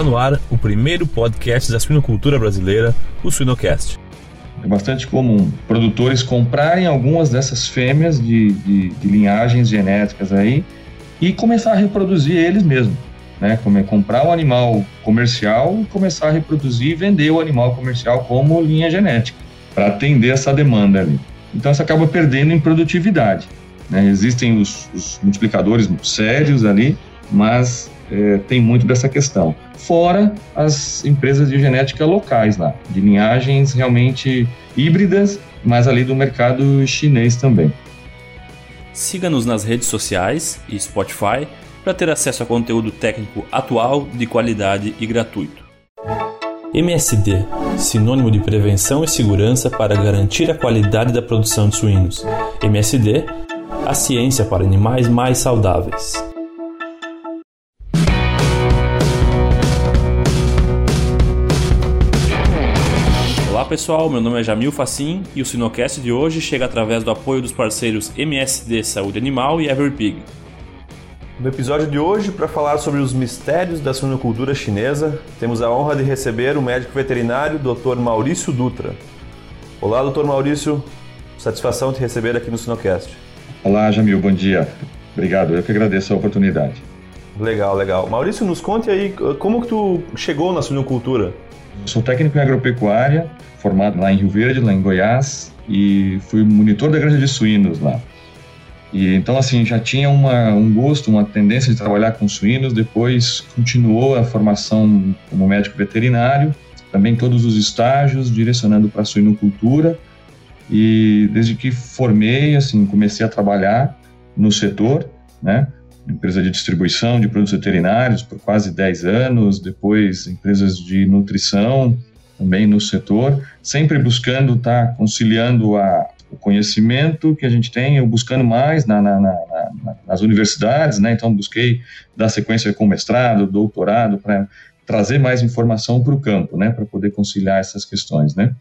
Está no ar o primeiro podcast da suinocultura brasileira, o Suinocast. É bastante comum produtores comprarem algumas dessas fêmeas de, de, de linhagens genéticas aí e começar a reproduzir eles mesmos. Né, comprar um animal comercial e começar a reproduzir e vender o animal comercial como linha genética, para atender essa demanda ali. Então, você acaba perdendo em produtividade. Né? Existem os, os multiplicadores sérios ali, mas é, tem muito dessa questão. Fora as empresas de genética locais lá, de linhagens realmente híbridas, mas ali do mercado chinês também. Siga-nos nas redes sociais e Spotify para ter acesso a conteúdo técnico atual, de qualidade e gratuito. MSD sinônimo de prevenção e segurança para garantir a qualidade da produção de suínos. MSD a ciência para animais mais saudáveis. Pessoal, meu nome é Jamil Facim e o Sinocast de hoje chega através do apoio dos parceiros MSD Saúde Animal e Everpig. No episódio de hoje, para falar sobre os mistérios da suinocultura chinesa, temos a honra de receber o médico veterinário Dr. Maurício Dutra. Olá, Dr. Maurício, satisfação te receber aqui no Sinocast. Olá, Jamil, bom dia. Obrigado, eu que agradeço a oportunidade. Legal, legal. Maurício, nos conte aí como que tu chegou na suinocultura? Sou técnico em agropecuária, formado lá em Rio Verde, lá em Goiás, e fui monitor da granja de suínos lá. E então assim já tinha uma, um gosto, uma tendência de trabalhar com suínos. Depois continuou a formação como médico veterinário, também todos os estágios direcionando para a suinocultura e desde que formei, assim, comecei a trabalhar no setor, né? Empresa de distribuição de produtos veterinários por quase 10 anos, depois empresas de nutrição também no setor, sempre buscando estar tá conciliando a, o conhecimento que a gente tem, eu buscando mais na, na, na, nas universidades, né? Então busquei dar sequência com mestrado, doutorado, para trazer mais informação para o campo, né? Para poder conciliar essas questões, né?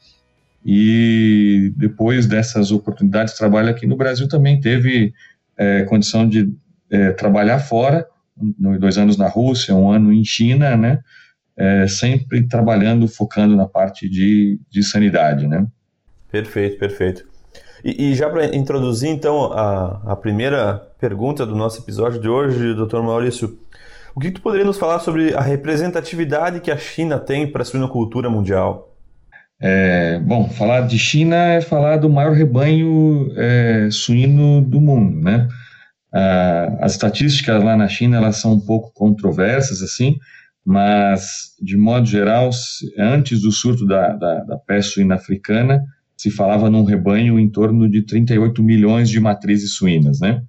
e depois dessas oportunidades de trabalho aqui no Brasil também teve é, condição de é, trabalhar fora, dois anos na Rússia, um ano em China, né, é, sempre trabalhando, focando na parte de, de sanidade, né. Perfeito, perfeito. E, e já para introduzir então a, a primeira pergunta do nosso episódio de hoje, doutor Maurício, o que tu poderia nos falar sobre a representatividade que a China tem para a suinocultura mundial? É, bom, falar de China é falar do maior rebanho é, suíno do mundo, né? Ah, as estatísticas lá na China elas são um pouco controversas assim, mas de modo geral, antes do surto da, da, da peste suína africana, se falava num rebanho em torno de 38 milhões de matrizes suínas, né?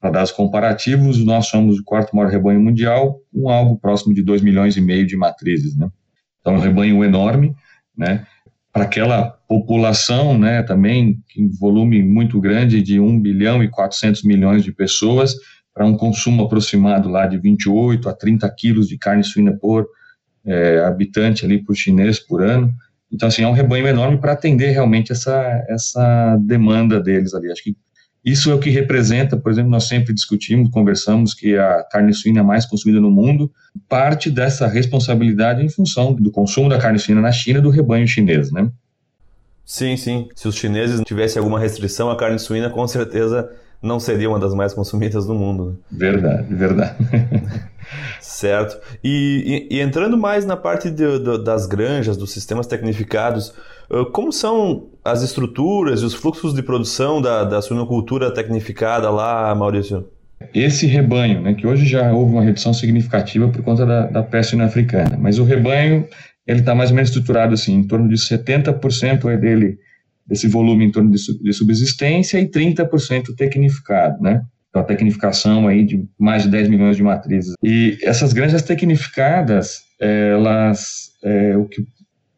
Para dar os comparativos, nós somos o quarto maior rebanho mundial, com algo próximo de 2 milhões e meio de matrizes, né? Então, é um rebanho enorme, né? Para aquela população, né, também em volume muito grande de 1 bilhão e 400 milhões de pessoas, para um consumo aproximado lá de 28 a 30 quilos de carne suína por é, habitante ali por chinês por ano. Então, assim, é um rebanho enorme para atender realmente essa, essa demanda deles ali. Acho que isso é o que representa, por exemplo, nós sempre discutimos, conversamos que a carne suína é mais consumida no mundo, parte dessa responsabilidade em função do consumo da carne suína na China do rebanho chinês, né? Sim, sim. Se os chineses tivessem alguma restrição à carne suína, com certeza não seria uma das mais consumidas do mundo. Né? Verdade, verdade. certo. E, e, e, entrando mais na parte de, de, das granjas, dos sistemas tecnificados, como são as estruturas e os fluxos de produção da, da suinocultura tecnificada lá, Maurício? Esse rebanho, né, que hoje já houve uma redução significativa por conta da, da peste africana, mas o rebanho ele está mais ou menos estruturado assim, em torno de 70% é dele, desse volume em torno de, de subsistência e 30% tecnificado, né? Então, a tecnificação aí de mais de 10 milhões de matrizes. E essas granjas tecnificadas, elas, é, o que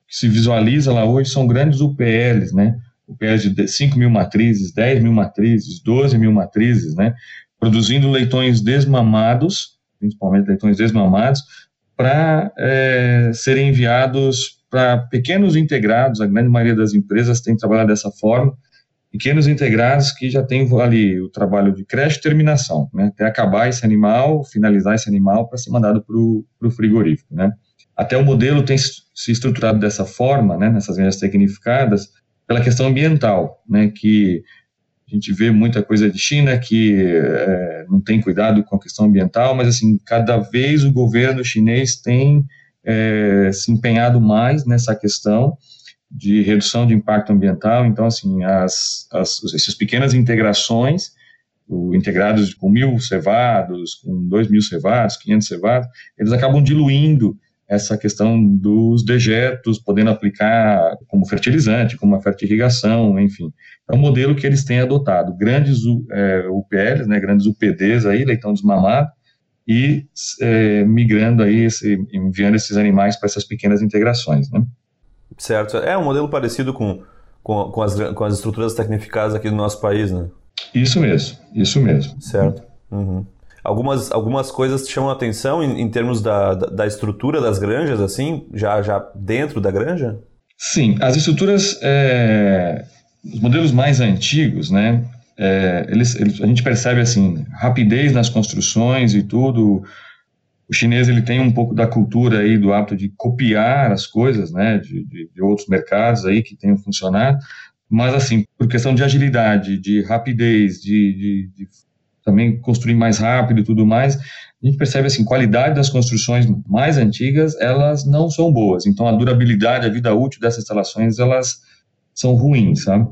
se visualiza lá hoje são grandes UPLs, né? UPLs de 5 mil matrizes, 10 mil matrizes, 12 mil matrizes, né? Produzindo leitões desmamados, principalmente leitões desmamados, para é, serem enviados para pequenos integrados, a grande maioria das empresas tem trabalhado dessa forma, pequenos integrados que já têm ali o trabalho de creche e terminação, né? Até acabar esse animal, finalizar esse animal para ser mandado para o frigorífico, né? até o modelo tem se estruturado dessa forma, né, nessas granjas tecnificadas, pela questão ambiental, né, que a gente vê muita coisa de China que é, não tem cuidado com a questão ambiental, mas assim cada vez o governo chinês tem é, se empenhado mais nessa questão de redução de impacto ambiental. Então, assim, as, as essas pequenas integrações, o, integrados com mil cevados, com dois mil cevados, 500 cevados, eles acabam diluindo essa questão dos dejetos, podendo aplicar como fertilizante, como uma fertirrigação, enfim. É um modelo que eles têm adotado. Grandes é, UPLs, né, grandes UPDs aí, leitão desmamado, e é, migrando aí, esse, enviando esses animais para essas pequenas integrações, né. Certo. É um modelo parecido com, com, com, as, com as estruturas tecnificadas aqui do nosso país, né? Isso mesmo, isso mesmo. Certo. Uhum. Algumas, algumas coisas te chamam a atenção em, em termos da, da, da, estrutura das granjas, assim, já, já dentro da granja? Sim, as estruturas, é, os modelos mais antigos, né, é, eles, eles, a gente percebe, assim, rapidez nas construções e tudo, o chinês ele tem um pouco da cultura aí do hábito de copiar as coisas, né, de, de, de outros mercados aí que tenham funcionado, mas assim, por questão de agilidade, de rapidez, de, de, também construir mais rápido e tudo mais, a gente percebe assim, qualidade das construções mais antigas, elas não são boas. Então, a durabilidade, a vida útil dessas instalações, elas são ruins, sabe?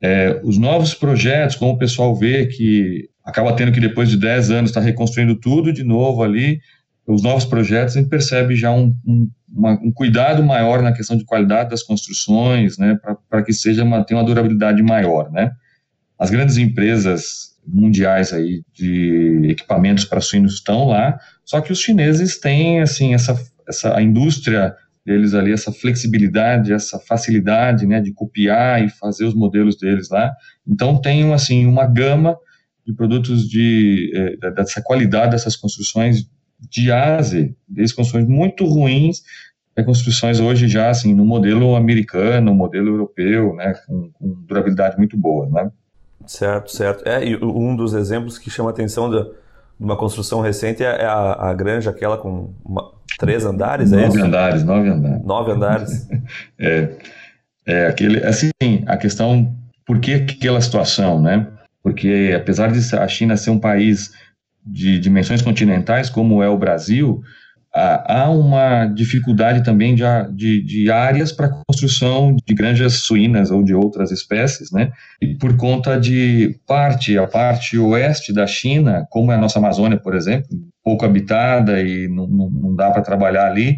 É, os novos projetos, como o pessoal vê que acaba tendo que depois de 10 anos estar tá reconstruindo tudo de novo ali, os novos projetos, a gente percebe já um, um, uma, um cuidado maior na questão de qualidade das construções, né, para que seja uma, tenha uma durabilidade maior, né. As grandes empresas mundiais aí de equipamentos para suínos estão lá, só que os chineses têm assim essa essa a indústria deles ali essa flexibilidade, essa facilidade, né, de copiar e fazer os modelos deles lá. Então tem assim uma gama de produtos de eh, dessa qualidade dessas construções de A a Z, desde construções muito ruins até construções hoje já assim no modelo americano, modelo europeu, né, com, com durabilidade muito boa, né. Certo, certo. É, e um dos exemplos que chama a atenção de, de uma construção recente é, é a, a granja, aquela com uma, três andares, é nove isso? andares, nove andares. Nove andares. é, é, aquele, assim, a questão, por que aquela situação, né? Porque apesar de a China ser um país de dimensões continentais, como é o Brasil, há uma dificuldade também de, de, de áreas para construção de granjas suínas ou de outras espécies, né? E por conta de parte, a parte oeste da China, como é a nossa Amazônia, por exemplo, pouco habitada e não, não, não dá para trabalhar ali,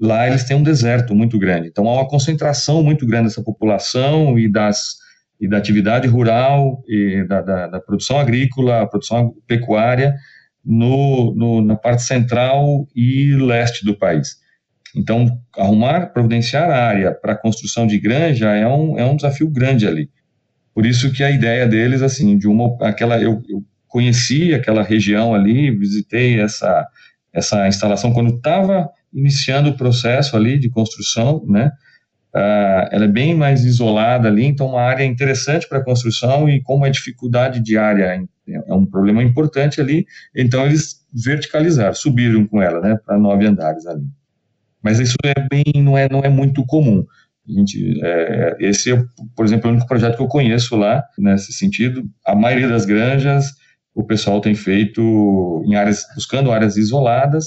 lá eles têm um deserto muito grande. Então há uma concentração muito grande dessa população e das e da atividade rural e da, da, da produção agrícola, produção pecuária no, no, na parte central e leste do país. Então, arrumar, providenciar a área para construção de granja é um, é um desafio grande ali. Por isso que a ideia deles, assim, de uma, aquela, eu, eu conheci aquela região ali, visitei essa, essa instalação quando estava iniciando o processo ali de construção, né, Uh, ela é bem mais isolada ali, então uma área interessante para construção e como a dificuldade de área é um problema importante ali, então eles verticalizaram, subiram com ela, né, para nove andares ali. Mas isso é bem, não é, não é muito comum. A gente, é, esse é, por exemplo, o único projeto que eu conheço lá nesse sentido. A maioria das granjas o pessoal tem feito em áreas, buscando áreas isoladas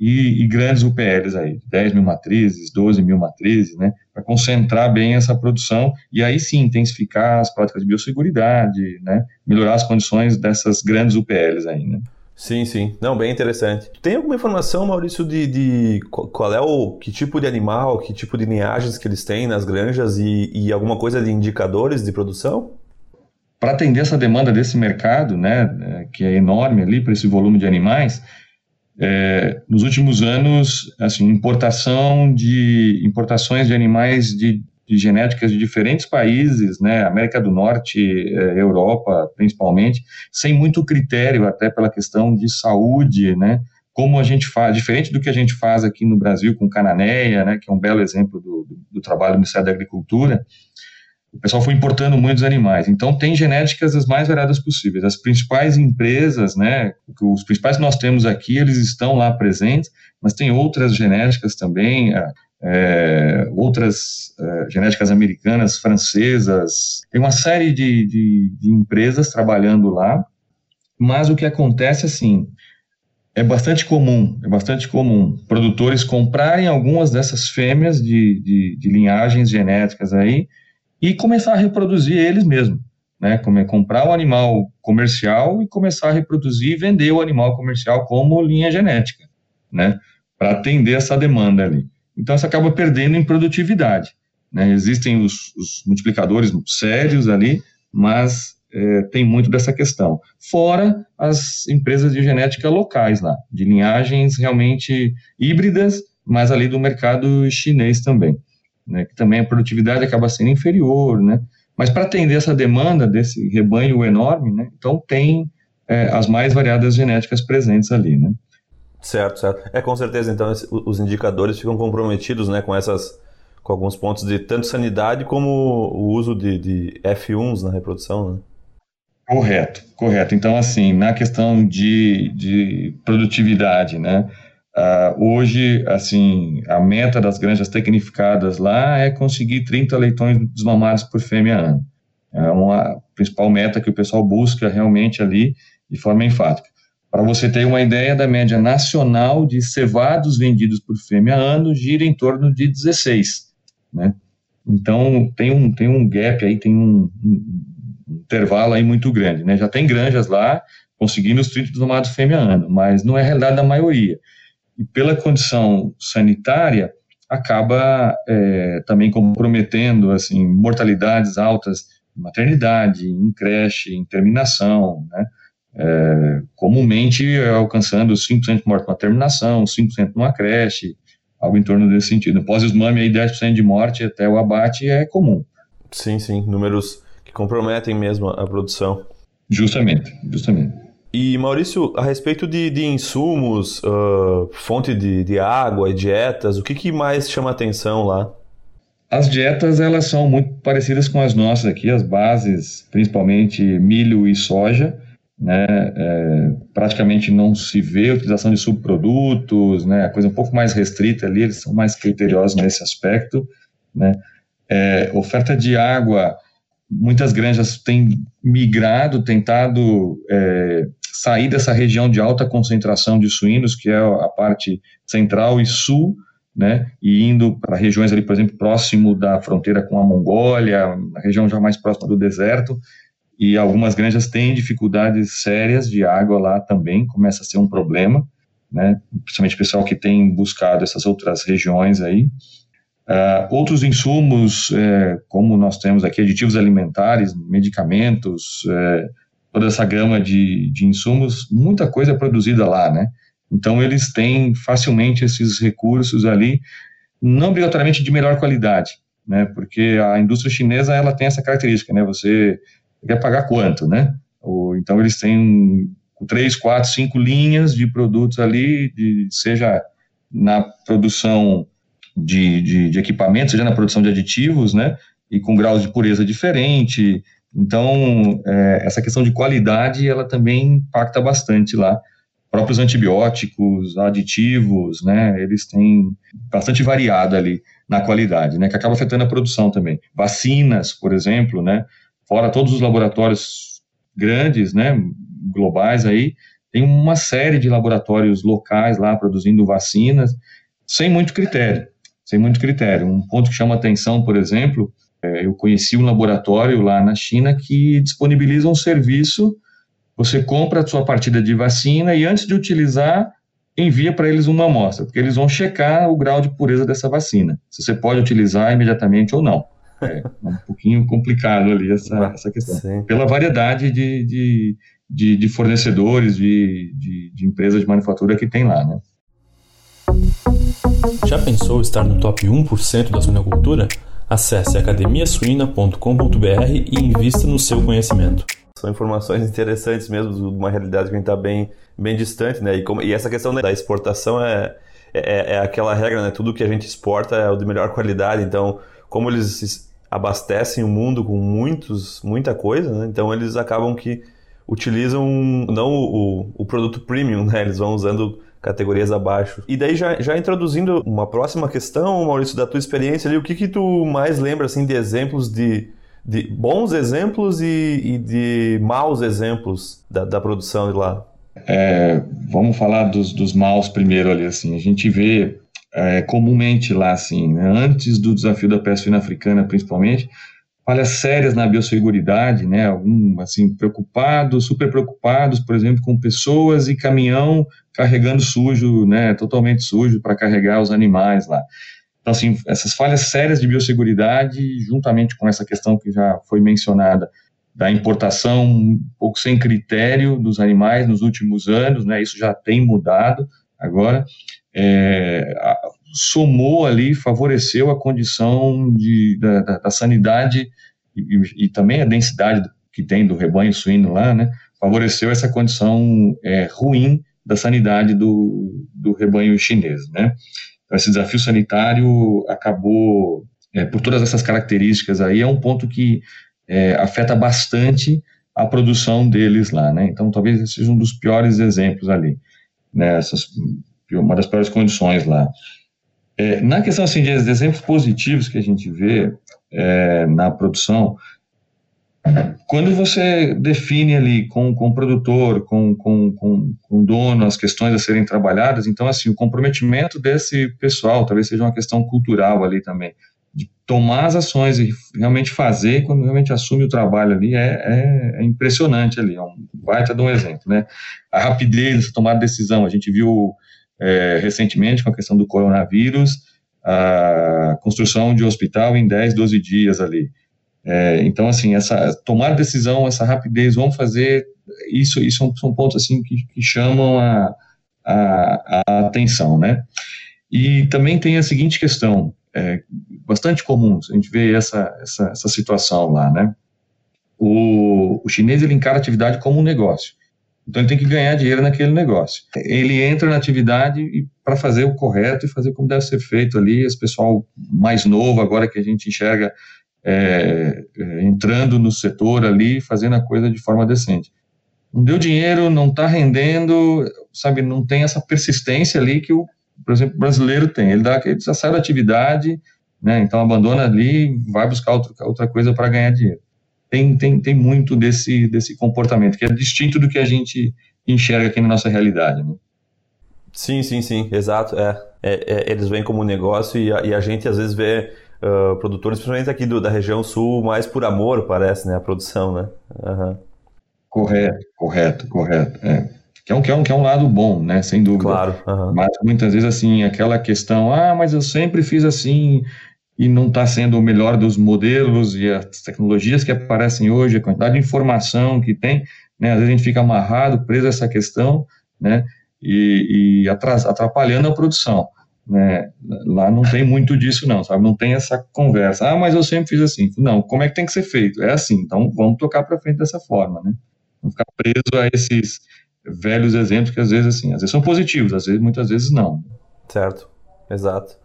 e, e, grandes UPLs aí, 10 mil matrizes, 12 mil matrizes, né, para concentrar bem essa produção e aí sim intensificar as práticas de biosseguridade, né, melhorar as condições dessas grandes UPLs aí, né. Sim, sim. Não, bem interessante. Tem alguma informação, Maurício, de, de qual é o que tipo de animal, que tipo de linhagens que eles têm nas granjas e, e alguma coisa de indicadores de produção? Para atender essa demanda desse mercado, né, que é enorme ali para esse volume de animais, é, nos últimos anos, assim, importação de importações de animais de, de genéticas de diferentes países, né, América do Norte, é, Europa, principalmente, sem muito critério, até pela questão de saúde, né, como a gente faz, diferente do que a gente faz aqui no Brasil com cananeia, né, que é um belo exemplo do, do, do trabalho do Ministério da Agricultura, o pessoal foi importando muitos animais. Então, tem genéticas as mais variadas possíveis. As principais empresas, né, os principais que nós temos aqui, eles estão lá presentes, mas tem outras genéticas também, é, outras é, genéticas americanas, francesas. Tem uma série de, de, de empresas trabalhando lá, mas o que acontece, assim, é bastante comum, é bastante comum produtores comprarem algumas dessas fêmeas de, de, de linhagens genéticas aí, e começar a reproduzir eles mesmos, né? Comprar o animal comercial e começar a reproduzir e vender o animal comercial como linha genética, né? Para atender essa demanda ali. Então, isso acaba perdendo em produtividade. Né? Existem os, os multiplicadores sérios ali, mas é, tem muito dessa questão. Fora as empresas de genética locais lá, de linhagens realmente híbridas, mas ali do mercado chinês também né, que também a produtividade acaba sendo inferior, né? Mas para atender essa demanda desse rebanho enorme, né, então tem é, as mais variadas genéticas presentes ali, né? Certo, certo. É com certeza. Então os indicadores ficam comprometidos, né, com essas, com alguns pontos de tanto sanidade como o uso de, de F1s na reprodução, né? Correto, correto. Então, assim, na questão de, de produtividade, né? Uh, hoje, assim, a meta das granjas tecnificadas lá é conseguir 30 leitões desmamados por fêmea ano. É uma principal meta que o pessoal busca realmente ali de forma enfática. Para você ter uma ideia da média nacional de cevados vendidos por fêmea ano, gira em torno de 16, né? Então, tem um, tem um gap aí, tem um, um intervalo aí muito grande, né? Já tem granjas lá conseguindo os 30 desmamados fêmea ano, mas não é a realidade da maioria e pela condição sanitária acaba é, também comprometendo assim mortalidades altas em maternidade, em creche, em terminação, né? É, comumente alcançando 5% de morte na terminação, 5% numa creche, algo em torno desse sentido. Pós-esmame, aí 10% de morte até o abate é comum. Sim, sim, números que comprometem mesmo a produção. Justamente, justamente. E Maurício, a respeito de, de insumos, uh, fonte de, de água e dietas, o que, que mais chama atenção lá? As dietas elas são muito parecidas com as nossas aqui, as bases, principalmente milho e soja, né? É, praticamente não se vê a utilização de subprodutos, né? A coisa um pouco mais restrita ali, eles são mais criteriosos nesse aspecto, né? É, oferta de água, muitas granjas têm migrado, tentado é, sair dessa região de alta concentração de suínos, que é a parte central e sul, né, e indo para regiões ali, por exemplo, próximo da fronteira com a Mongólia, a região já mais próxima do deserto, e algumas granjas têm dificuldades sérias de água lá também, começa a ser um problema, né, principalmente o pessoal que tem buscado essas outras regiões aí. Uh, outros insumos, eh, como nós temos aqui, aditivos alimentares, medicamentos, eh, toda essa gama de, de insumos, muita coisa é produzida lá, né? Então, eles têm facilmente esses recursos ali, não obrigatoriamente de melhor qualidade, né? Porque a indústria chinesa, ela tem essa característica, né? Você quer pagar quanto, né? Ou, então, eles têm três, quatro, cinco linhas de produtos ali, de, seja na produção de, de, de equipamentos, seja na produção de aditivos, né? E com graus de pureza diferente, então, é, essa questão de qualidade, ela também impacta bastante lá. Próprios antibióticos, aditivos, né, eles têm bastante variado ali na qualidade, né, que acaba afetando a produção também. Vacinas, por exemplo, né, fora todos os laboratórios grandes, né, globais aí, tem uma série de laboratórios locais lá produzindo vacinas, sem muito critério, sem muito critério. Um ponto que chama atenção, por exemplo, é, eu conheci um laboratório lá na China que disponibiliza um serviço. Você compra a sua partida de vacina e antes de utilizar, envia para eles uma amostra, porque eles vão checar o grau de pureza dessa vacina, se você pode utilizar imediatamente ou não. É um pouquinho complicado ali essa, essa questão. Sim. Pela variedade de, de, de, de fornecedores, de, de, de empresas de manufatura que tem lá, né? Já pensou estar no top 1% da suinocultura? Acesse academiasuina.com.br e invista no seu conhecimento. São informações interessantes mesmo de uma realidade que a gente está bem, bem distante, né? E, como, e essa questão da exportação é, é, é, aquela regra, né? Tudo que a gente exporta é o de melhor qualidade, então como eles abastecem o mundo com muitos, muita coisa, né? então eles acabam que utilizam não o, o produto premium, né? eles vão usando categorias abaixo. E daí já, já introduzindo uma próxima questão, Maurício, da tua experiência ali, o que que tu mais lembra assim de exemplos de, de bons exemplos e, e de maus exemplos da, da produção de lá? É, vamos falar dos, dos maus primeiro ali, assim, a gente vê é, comumente lá, assim, né, antes do desafio da peste suína africana, principalmente, falhas sérias na biosseguridade, né, algum, assim, preocupados, super preocupados, por exemplo, com pessoas e caminhão carregando sujo, né, totalmente sujo para carregar os animais lá. Então, assim, essas falhas sérias de biosseguridade, juntamente com essa questão que já foi mencionada, da importação um pouco sem critério dos animais nos últimos anos, né, isso já tem mudado agora, é, somou ali, favoreceu a condição de, da, da, da sanidade e, e, também a densidade que tem do rebanho suíno lá, né, favoreceu essa condição é, ruim da sanidade do, do rebanho chinês, né. Então, esse desafio sanitário acabou, é, por todas essas características aí, é um ponto que é, afeta bastante a produção deles lá, né, então talvez esse seja um dos piores exemplos ali, né, uma das piores condições lá. É, na questão assim, de exemplos positivos que a gente vê é, na produção, quando você define ali com, com o produtor, com, com, com, com o dono, as questões a serem trabalhadas, então, assim, o comprometimento desse pessoal, talvez seja uma questão cultural ali também, de tomar as ações e realmente fazer, quando realmente assume o trabalho ali, é, é, é impressionante ali, é um baita de um exemplo, né? A rapidez de tomar decisão, a gente viu é, recentemente com a questão do coronavírus, a construção de hospital em 10, 12 dias ali. É, então, assim, essa tomar decisão, essa rapidez, vamos fazer isso, isso são, são pontos assim que, que chamam a, a, a, atenção, né? E também tem a seguinte questão, é, bastante comum, a gente vê essa, essa, essa situação lá, né? O, o chinês, ele encara a atividade como um negócio. Então ele tem que ganhar dinheiro naquele negócio. Ele entra na atividade para fazer o correto e fazer como deve ser feito ali. Esse pessoal mais novo agora que a gente enxerga é, é, entrando no setor ali, fazendo a coisa de forma decente. Não deu dinheiro, não está rendendo, sabe? Não tem essa persistência ali que o, por exemplo, brasileiro tem. Ele dá, ele sai da atividade, né? Então abandona ali, vai buscar outra, outra coisa para ganhar dinheiro tem, tem, tem muito desse, desse comportamento, que é distinto do que a gente enxerga aqui na nossa realidade. Né? Sim, sim, sim, exato. É. é, é eles vêm como negócio e a, e a, gente às vezes vê uh, produtores, principalmente aqui do, da região sul, mais por amor, parece, né? A produção, né? Uhum. Correto, correto, correto. É. Que é, um, que, é um, que é um lado bom, né? Sem dúvida. Claro. Uhum. Mas muitas vezes, assim, aquela questão, ah, mas eu sempre fiz assim, e não está sendo o melhor dos modelos e as tecnologias que aparecem hoje, a quantidade de informação que tem, né, às vezes a gente fica amarrado, preso a essa questão, né, e, e atrapalhando a produção. Né, lá não tem muito disso não, sabe, não tem essa conversa, ah, mas eu sempre fiz assim, não, como é que tem que ser feito? É assim, então vamos tocar para frente dessa forma, né, não ficar preso a esses velhos exemplos que às vezes assim, às vezes são positivos, às vezes, muitas vezes não. Certo, exato.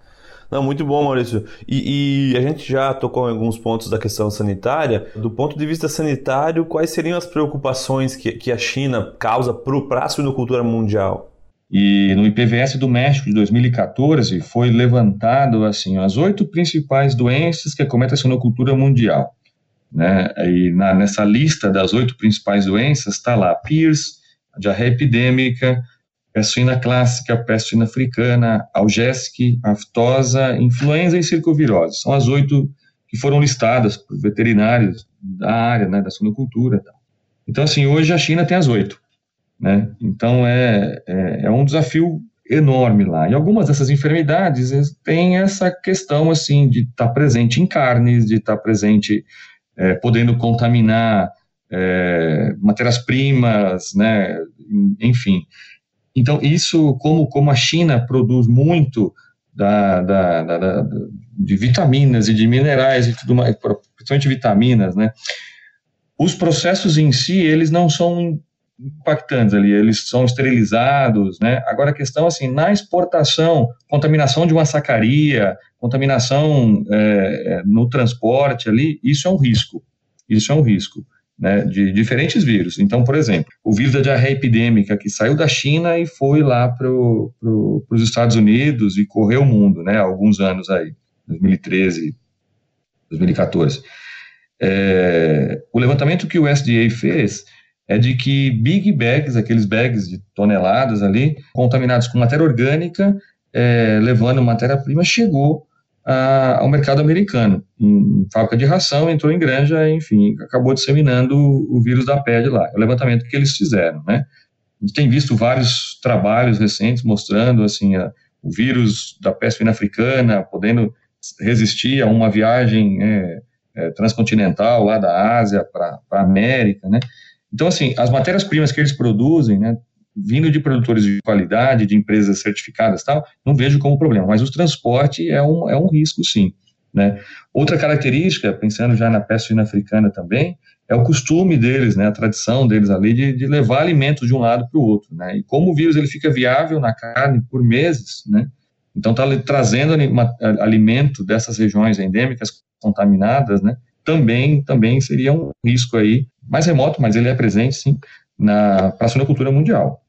Não, muito bom, Maurício. E, e, a gente já tocou em alguns pontos da questão sanitária. Do ponto de vista sanitário, quais seriam as preocupações que, que a China causa para a suinocultura mundial? E no IPVS do México de 2014 foi levantado assim as oito principais doenças que acometem a suinocultura mundial. Né? E na, nessa lista das oito principais doenças está lá PIRS, diarreia epidêmica, peste suína clássica, peste suína africana, algésica, aftosa, influenza e circovirose. São as oito que foram listadas por veterinários da área, né, da suinocultura. Então, assim, hoje a China tem as oito, né? Então, é, é, é, um desafio enorme lá. E algumas dessas enfermidades têm essa questão, assim, de estar tá presente em carnes, de estar tá presente, é, podendo contaminar é, matérias-primas, né? Enfim. Então, isso, como, como a China produz muito da, da, da, de vitaminas e de minerais e tudo mais, principalmente vitaminas, né? Os processos em si, eles não são impactantes ali, eles são esterilizados, né? Agora a questão, assim, na exportação, contaminação de uma sacaria, contaminação é, no transporte ali, isso é um risco, isso é um risco. Né, de diferentes vírus. Então, por exemplo, o vírus da diarreia epidêmica que saiu da China e foi lá para pro, os Estados Unidos e correu o mundo, né, há alguns anos aí, 2013, 2014. É, o levantamento que o SDA fez é de que big bags, aqueles bags de toneladas ali, contaminados com matéria orgânica, é, levando matéria-prima, chegou a, ao mercado americano. Em fábrica de ração, entrou em granja, enfim, acabou disseminando o, o vírus da pele lá. É o levantamento que eles fizeram, né? A gente tem visto vários trabalhos recentes mostrando, assim, a, o vírus da peste africana podendo resistir a uma viagem é, é, transcontinental lá da Ásia para a América, né? Então, assim, as matérias-primas que eles produzem, né, vindo de produtores de qualidade, de empresas certificadas tal, não vejo como problema, mas o transporte é um, é um risco, sim. Né? Outra característica, pensando já na suína africana também, é o costume deles, né, a tradição deles ali de, de levar alimentos de um lado para o outro, né, e como o vírus ele fica viável na carne por meses, né, então está trazendo alimento dessas regiões endêmicas contaminadas, né, também, também seria um risco aí, mais remoto, mas ele é presente, sim, para a suinocultura mundial.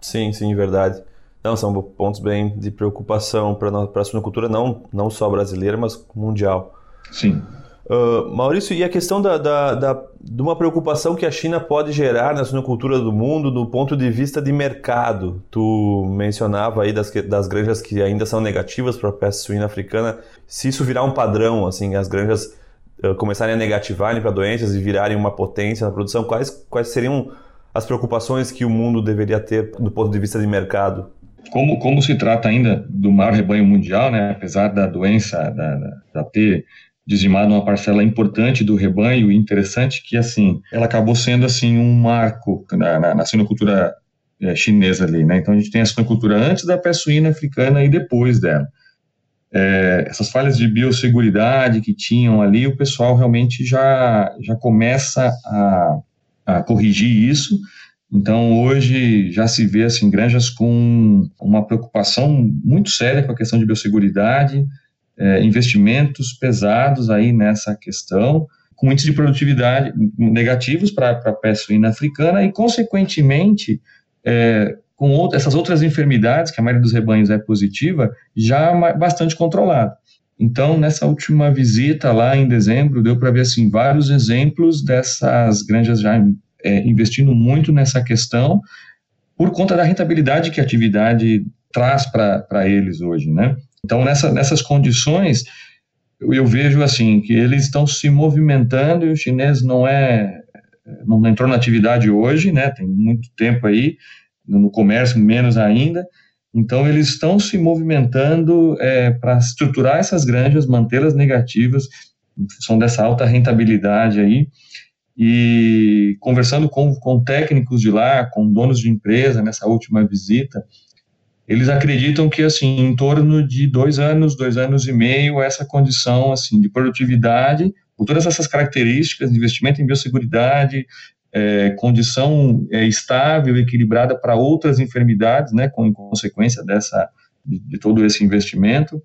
Sim, sim, verdade. Não, são pontos bem de preocupação para a suinocultura, não, não só brasileira, mas mundial. Sim. Uh, Maurício, e a questão da, da, da, de uma preocupação que a China pode gerar na suinocultura do mundo do ponto de vista de mercado? Tu mencionava aí das, das granjas que ainda são negativas para a peste suína africana. Se isso virar um padrão, assim, as granjas começarem a negativarem para doenças e virarem uma potência na produção, quais, quais seriam as preocupações que o mundo deveria ter do ponto de vista de mercado? Como, como se trata ainda do maior rebanho mundial, né, apesar da doença da, da, ter dizimado uma parcela importante do rebanho, interessante que, assim, ela acabou sendo, assim, um marco na, na, na é, chinesa ali, né, então a gente tem a sinocultura antes da peste suína africana e depois dela. É, essas falhas de biosseguridade que tinham ali, o pessoal realmente já, já começa a, a corrigir isso, então, hoje já se vê assim, granjas com uma preocupação muito séria com a questão de biosseguridade, é, investimentos pesados aí nessa questão, com índices de produtividade negativos para a peste suína africana e, consequentemente, é, com outra, essas outras enfermidades, que a maioria dos rebanhos é positiva, já bastante controlado. Então, nessa última visita lá em dezembro, deu para ver assim, vários exemplos dessas granjas já é, investindo muito nessa questão, por conta da rentabilidade que a atividade traz para eles hoje, né? Então, nessa, nessas condições, eu, eu vejo assim que eles estão se movimentando e o chinês não é não entrou na atividade hoje, né? Tem muito tempo aí no comércio menos ainda. Então eles estão se movimentando é, para estruturar essas granjas, mantê-las negativas, são dessa alta rentabilidade aí. E conversando com, com técnicos de lá, com donos de empresa nessa última visita, eles acreditam que assim em torno de dois anos, dois anos e meio, essa condição assim de produtividade, por todas essas características investimento em biosseguridade, é, condição é, estável, equilibrada para outras enfermidades, né, com consequência dessa de, de, todo esse investimento,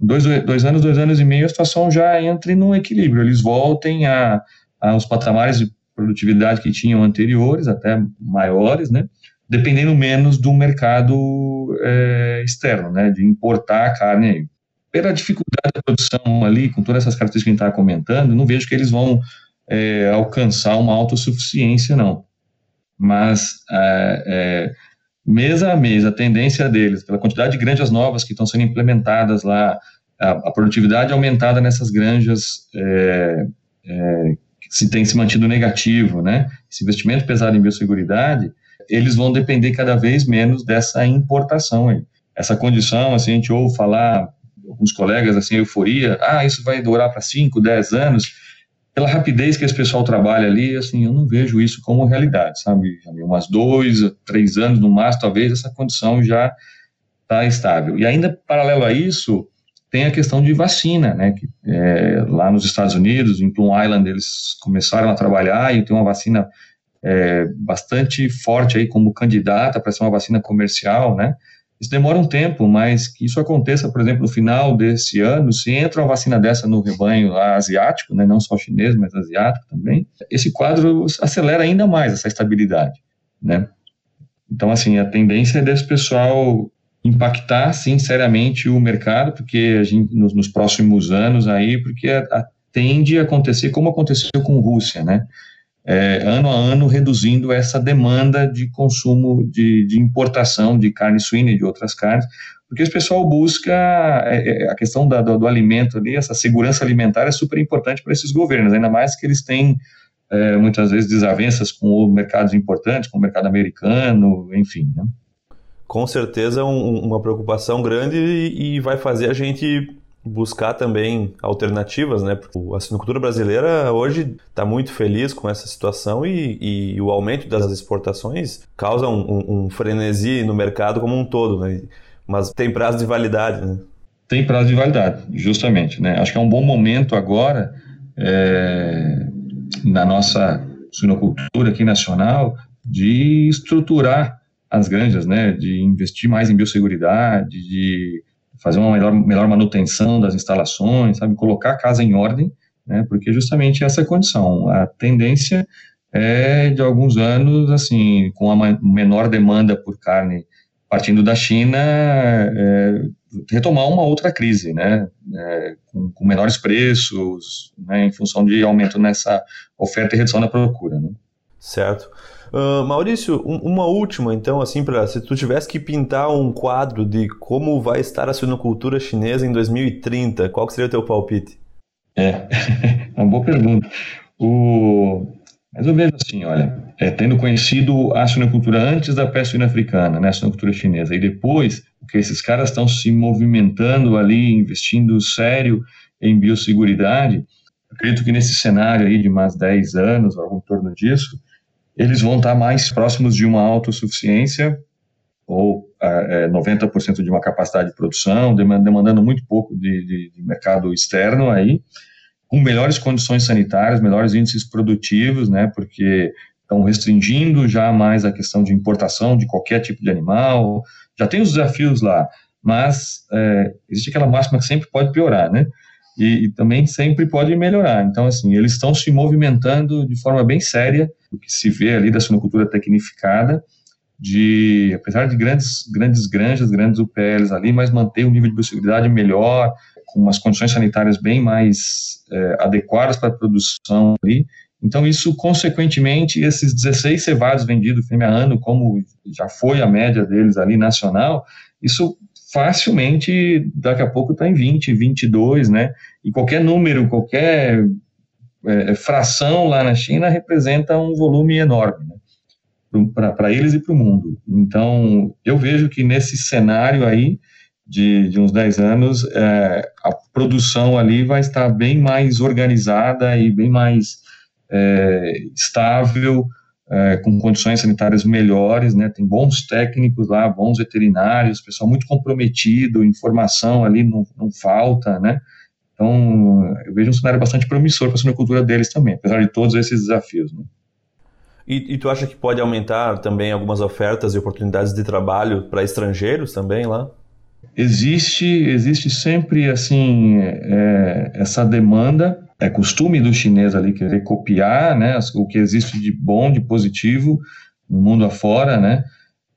dois, dois anos, dois anos e meio, a situação já entre num equilíbrio, eles voltem a, aos patamares de produtividade que tinham anteriores, até maiores, né, dependendo menos do mercado é, externo, né, de importar a carne aí. Pela dificuldade da produção ali, com todas essas características que a gente está comentando, não vejo que eles vão é, alcançar uma autossuficiência, não. Mas, é, é, mês a mês, a tendência deles, pela quantidade de granjas novas que estão sendo implementadas lá, a, a produtividade aumentada nessas granjas é, é, se tem se mantido negativo, né? Esse investimento pesado em biosseguridade, eles vão depender cada vez menos dessa importação aí. Essa condição, assim, a gente ouve falar, alguns colegas, assim, euforia, ah, isso vai durar para 5, 10 anos, pela rapidez que esse pessoal trabalha ali, assim, eu não vejo isso como realidade, sabe? Umas dois, três anos no máximo, talvez essa condição já está estável. E ainda, paralelo a isso, tem a questão de vacina, né? Que, é, lá nos Estados Unidos, em Plum Island, eles começaram a trabalhar e tem uma vacina é, bastante forte aí como candidata para ser uma vacina comercial, né? Isso demora um tempo, mas que isso aconteça, por exemplo, no final desse ano, se entra uma vacina dessa no rebanho asiático, né, não só chinês, mas asiático também, esse quadro acelera ainda mais essa estabilidade, né? Então, assim, a tendência é desse pessoal impactar, sim, seriamente o mercado, porque a gente, nos, nos próximos anos aí, porque a, a, tende a acontecer como aconteceu com a Rússia, né? É, ano a ano reduzindo essa demanda de consumo, de, de, importação de carne suína e de outras carnes, porque o pessoal busca é, é, a questão da, do, do, alimento ali, essa segurança alimentar é super importante para esses governos, ainda mais que eles têm é, muitas vezes desavenças com mercados importantes, com o mercado americano, enfim, né? Com certeza um, uma preocupação grande e, e vai fazer a gente buscar também alternativas, né? Porque a sinocultura brasileira hoje está muito feliz com essa situação e, e, o aumento das exportações causa um, um, um, frenesi no mercado como um todo, né? Mas tem prazo de validade, né? Tem prazo de validade, justamente, né? Acho que é um bom momento agora é, na nossa sinocultura aqui nacional de estruturar as granjas, né? De investir mais em biosseguridade, de fazer uma melhor, melhor manutenção das instalações, sabe, colocar a casa em ordem, né, porque justamente essa é a condição. A tendência é de alguns anos, assim, com a menor demanda por carne partindo da China, é, retomar uma outra crise, né, é, com, com, menores preços, né, em função de aumento nessa oferta e redução da procura, né. Certo. Uh, Maurício, um, uma última, então, assim, para se tu tivesse que pintar um quadro de como vai estar a suinocultura chinesa em 2030, qual seria o teu palpite? É, é uma boa pergunta. O... Mas eu vejo assim, olha, é, tendo conhecido a suinocultura antes da peste suína africana, né, a suinocultura chinesa, e depois, que esses caras estão se movimentando ali, investindo sério em biosseguridade, acredito que nesse cenário aí de mais 10 anos, algo em torno disso, eles vão estar mais próximos de uma autossuficiência ou é, 90% de uma capacidade de produção, demandando muito pouco de, de, de, mercado externo aí, com melhores condições sanitárias, melhores índices produtivos, né, porque estão restringindo já mais a questão de importação de qualquer tipo de animal, já tem os desafios lá, mas é, existe aquela máxima que sempre pode piorar, né, e, e, também sempre pode melhorar. Então, assim, eles estão se movimentando de forma bem séria, o que se vê ali da suinocultura tecnificada, de, apesar de grandes, grandes granjas, grandes UPLs ali, mas manter o nível de biosseguridade melhor, com umas condições sanitárias bem mais é, adequadas para a produção ali. Então, isso, consequentemente, esses 16 cevados vendidos fêmea ano, como já foi a média deles ali nacional, isso facilmente daqui a pouco está em 20, 22, né? E qualquer número, qualquer é, fração lá na China representa um volume enorme, né? Para eles e para o mundo. Então, eu vejo que nesse cenário aí, de, de uns 10 anos, é, a produção ali vai estar bem mais organizada e bem mais é, estável, é, com condições sanitárias melhores, né? Tem bons técnicos lá, bons veterinários, pessoal muito comprometido, informação ali não, não falta, né? Então, eu vejo um cenário bastante promissor para a suinocultura deles também, apesar de todos esses desafios, né? E, e, tu acha que pode aumentar também algumas ofertas e oportunidades de trabalho para estrangeiros também lá? Existe, existe sempre assim é, essa demanda é costume do chinês ali querer copiar, né, o que existe de bom, de positivo no mundo afora, né,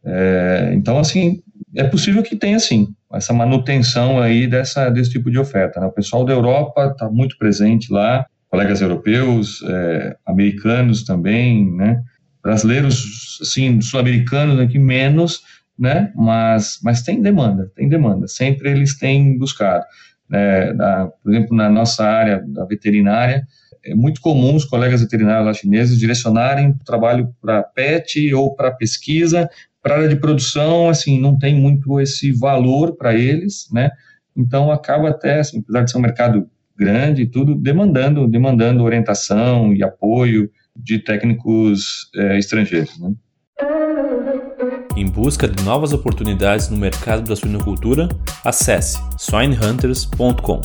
é, então, assim, é possível que tenha, sim, essa manutenção aí dessa, desse tipo de oferta, né, o pessoal da Europa está muito presente lá, colegas europeus, é, americanos também, né, brasileiros, assim, sul-americanos aqui menos, né, mas, mas tem demanda, tem demanda, sempre eles têm buscado né, da, por exemplo, na nossa área da veterinária, é muito comum os colegas veterinários lá chineses direcionarem o trabalho para PET ou para pesquisa, para área de produção, assim, não tem muito esse valor para eles, né, então acaba até, assim, apesar de ser um mercado grande e tudo, demandando, demandando orientação e apoio de técnicos é, estrangeiros, né. Em busca de novas oportunidades no mercado da suinocultura, acesse swinehunters.com.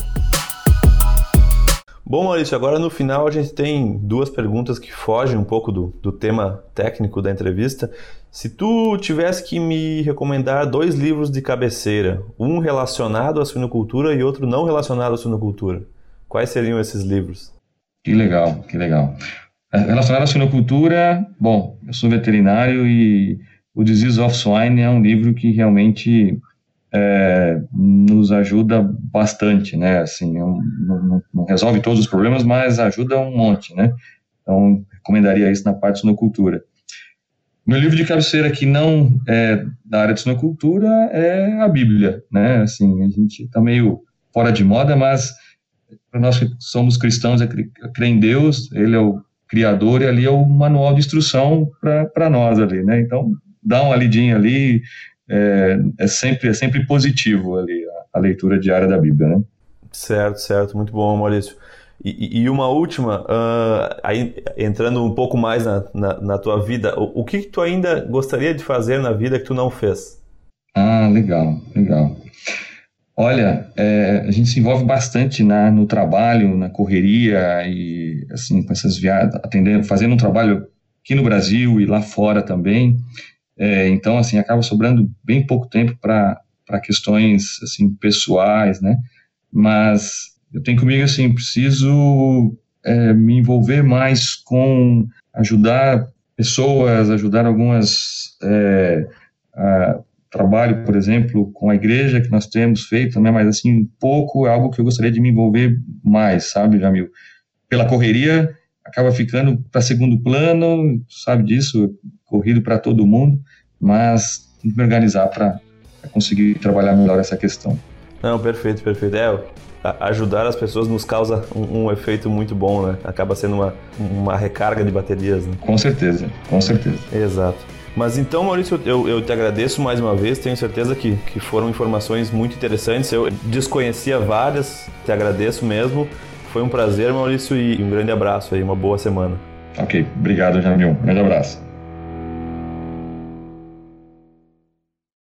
Bom, Maurício, agora no final a gente tem duas perguntas que fogem um pouco do, do tema técnico da entrevista. Se tu tivesse que me recomendar dois livros de cabeceira, um relacionado à suinocultura e outro não relacionado à suinocultura, quais seriam esses livros? Que legal, que legal. É, relacionado à suinocultura, bom, eu sou veterinário e o Disease of Swine é um livro que realmente é, nos ajuda bastante, né? Assim, não, não, não, resolve todos os problemas, mas ajuda um monte, né? Então, recomendaria isso na parte de sinocultura. Meu livro de cabeceira que não é da área de sinocultura é a Bíblia, né? Assim, a gente está meio fora de moda, mas para nós que somos cristãos, é crer em Deus, Ele é o Criador e ali é o manual de instrução para nós ali, né? Então, dá uma lidinha ali, é, é, sempre, é sempre positivo ali a, a, leitura diária da Bíblia, né? Certo, certo, muito bom, Maurício. E, e uma última, uh, aí, entrando um pouco mais na, na, na tua vida, o, o, que, tu ainda gostaria de fazer na vida que tu não fez? Ah, legal, legal. Olha, é, a gente se envolve bastante na, no trabalho, na correria e assim com essas viagens, atendendo, fazendo um trabalho aqui no Brasil e lá fora também. É, então, assim, acaba sobrando bem pouco tempo para questões, assim, pessoais, né? Mas eu tenho comigo, assim, preciso é, me envolver mais com ajudar pessoas, ajudar algumas... É, a, trabalho, por exemplo, com a igreja que nós temos feito, né? Mas, assim, pouco é algo que eu gostaria de me envolver mais, sabe, Jamil? Pela correria, acaba ficando para segundo plano, sabe disso, corrido para todo mundo, mas tem que me organizar para conseguir trabalhar melhor essa questão. Não, perfeito, perfeito. É, ajudar as pessoas nos causa um, um, efeito muito bom, né? Acaba sendo uma, uma recarga de baterias, né? Com certeza, com certeza. Exato. Mas então, Maurício, eu, eu te agradeço mais uma vez, tenho certeza que, que foram informações muito interessantes. Eu desconhecia várias, te agradeço mesmo. Foi um prazer, Maurício, e um grande abraço aí, uma boa semana. Ok, obrigado, Jamil. Um grande abraço.